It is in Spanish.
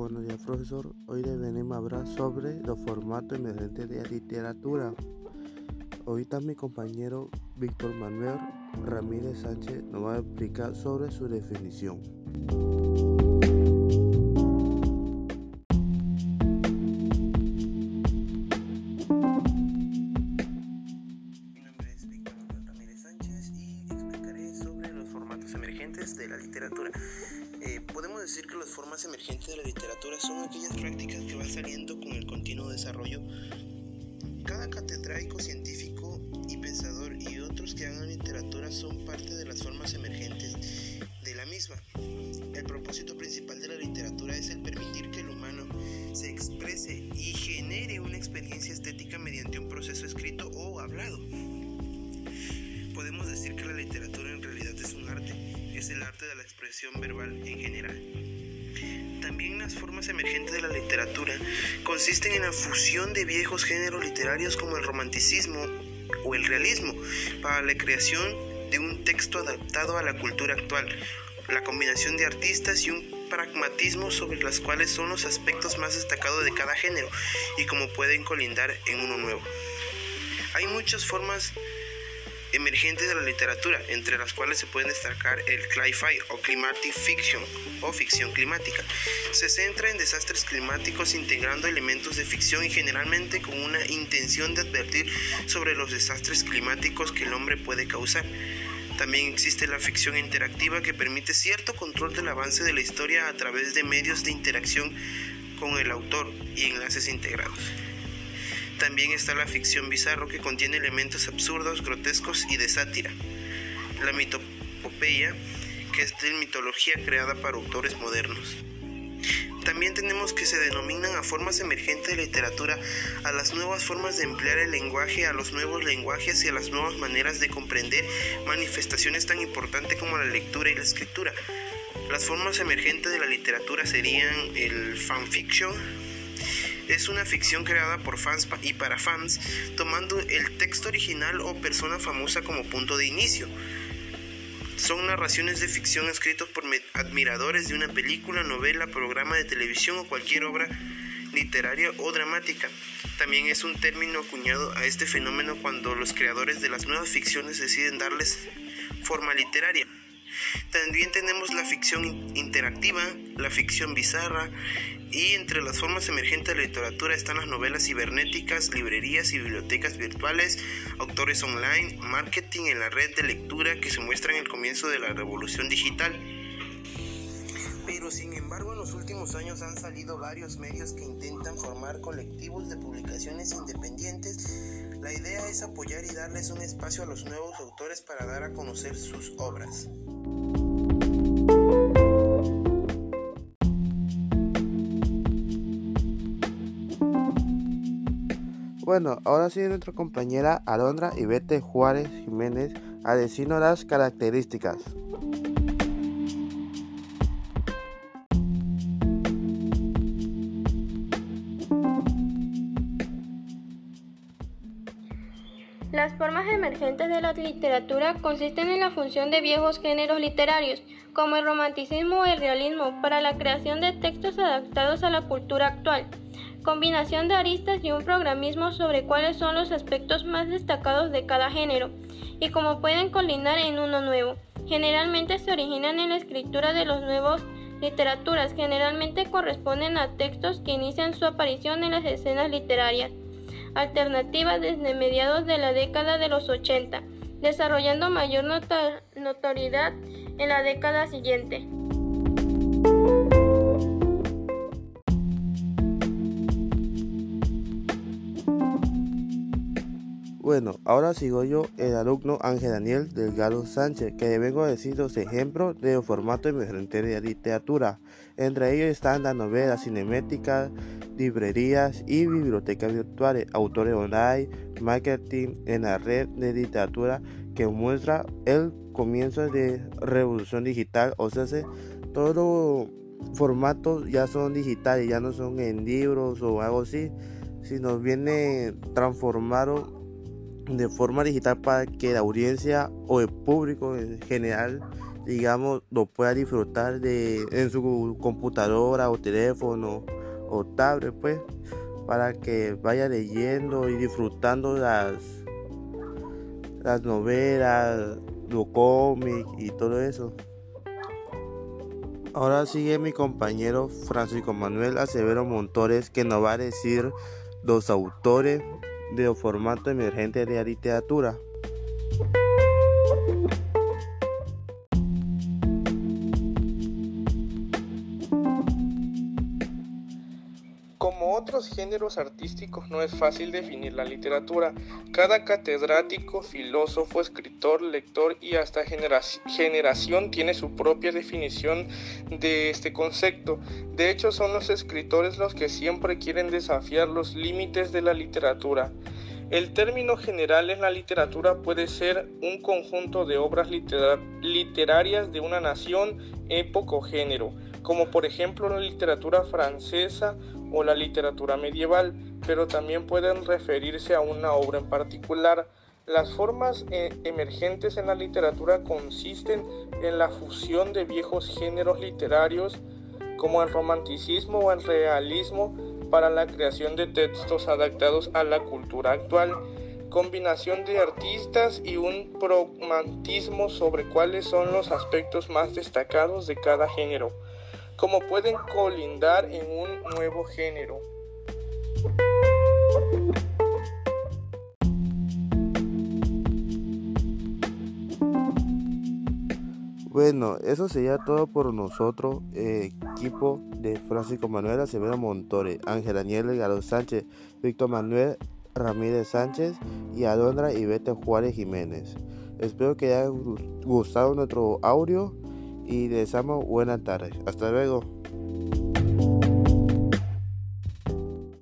Buenos días, profesor. Hoy venimos a hablar sobre los formatos emergentes de literatura. Ahorita mi compañero Víctor Manuel Ramírez Sánchez nos va a explicar sobre su definición. De la literatura. Eh, podemos decir que los formas emergentes de la literatura son aquellas prácticas que van saliendo con el continuo desarrollo. Cada catedrático científico y pensador y otros que hagan literatura son parte de las formas emergentes de la misma. El propósito principal de la literatura es el permitir que el humano se exprese y genere una experiencia la expresión verbal en general. También las formas emergentes de la literatura consisten en la fusión de viejos géneros literarios como el romanticismo o el realismo para la creación de un texto adaptado a la cultura actual, la combinación de artistas y un pragmatismo sobre las cuales son los aspectos más destacados de cada género y cómo pueden colindar en uno nuevo. Hay muchas formas emergentes de la literatura, entre las cuales se pueden destacar el cli-fi o climatic fiction o ficción climática. Se centra en desastres climáticos integrando elementos de ficción y generalmente con una intención de advertir sobre los desastres climáticos que el hombre puede causar. También existe la ficción interactiva que permite cierto control del avance de la historia a través de medios de interacción con el autor y enlaces integrados. También está la ficción bizarro que contiene elementos absurdos, grotescos y de sátira. La mitopopeya, que es de mitología creada para autores modernos. También tenemos que se denominan a formas emergentes de literatura a las nuevas formas de emplear el lenguaje, a los nuevos lenguajes y a las nuevas maneras de comprender manifestaciones tan importantes como la lectura y la escritura. Las formas emergentes de la literatura serían el fanfiction, es una ficción creada por fans y para fans, tomando el texto original o persona famosa como punto de inicio. Son narraciones de ficción escritos por admiradores de una película, novela, programa de televisión o cualquier obra literaria o dramática. También es un término acuñado a este fenómeno cuando los creadores de las nuevas ficciones deciden darles forma literaria. También tenemos la ficción interactiva, la ficción bizarra y entre las formas emergentes de la literatura están las novelas cibernéticas, librerías y bibliotecas virtuales, autores online, marketing en la red de lectura que se muestra en el comienzo de la revolución digital. Pero sin embargo en los últimos años han salido varios medios que intentan formar colectivos de publicaciones independientes. La idea es apoyar y darles un espacio a los nuevos autores para dar a conocer sus obras. Bueno, ahora sigue nuestra compañera Alondra Ivete Juárez Jiménez a decirnos las características. Las formas emergentes de la literatura consisten en la función de viejos géneros literarios, como el romanticismo o el realismo, para la creación de textos adaptados a la cultura actual, combinación de aristas y un programismo sobre cuáles son los aspectos más destacados de cada género, y cómo pueden colindar en uno nuevo. Generalmente se originan en la escritura de los nuevos literaturas, generalmente corresponden a textos que inician su aparición en las escenas literarias alternativa desde mediados de la década de los 80, desarrollando mayor notoriedad en la década siguiente. Bueno, ahora sigo yo, el alumno Ángel Daniel Delgado Sánchez, que vengo a decir dos ejemplos de formato emergente de literatura. Entre ellos están las novelas cinemáticas, librerías y bibliotecas virtuales, autores online, marketing en la red de literatura que muestra el comienzo de revolución digital, o sea, todos los formatos ya son digitales, ya no son en libros o algo así, sino viene transformado de forma digital para que la audiencia o el público en general digamos lo pueda disfrutar de en su computadora o teléfono o tablet pues para que vaya leyendo y disfrutando las las novelas los cómics y todo eso. Ahora sigue mi compañero Francisco Manuel Acevero Montores que nos va a decir los autores de formato emergente de literatura. Como otros géneros artísticos no es fácil definir la literatura. Cada catedrático, filósofo, escritor, lector y hasta generación tiene su propia definición de este concepto. De hecho, son los escritores los que siempre quieren desafiar los límites de la literatura. El término general en la literatura puede ser un conjunto de obras literarias de una nación, época o género, como por ejemplo la literatura francesa o la literatura medieval, pero también pueden referirse a una obra en particular. Las formas eh, emergentes en la literatura consisten en la fusión de viejos géneros literarios como el romanticismo o el realismo para la creación de textos adaptados a la cultura actual, combinación de artistas y un pragmatismo sobre cuáles son los aspectos más destacados de cada género, como pueden colindar en un nuevo género. Bueno, eso sería todo por nosotros, eh, equipo de Francisco Manuel Acevedo Montore, Ángel Daniel Galo Sánchez, Víctor Manuel Ramírez Sánchez y Alondra Ivete Juárez Jiménez. Espero que haya gustado nuestro audio y les deseamos buenas tardes. Hasta luego.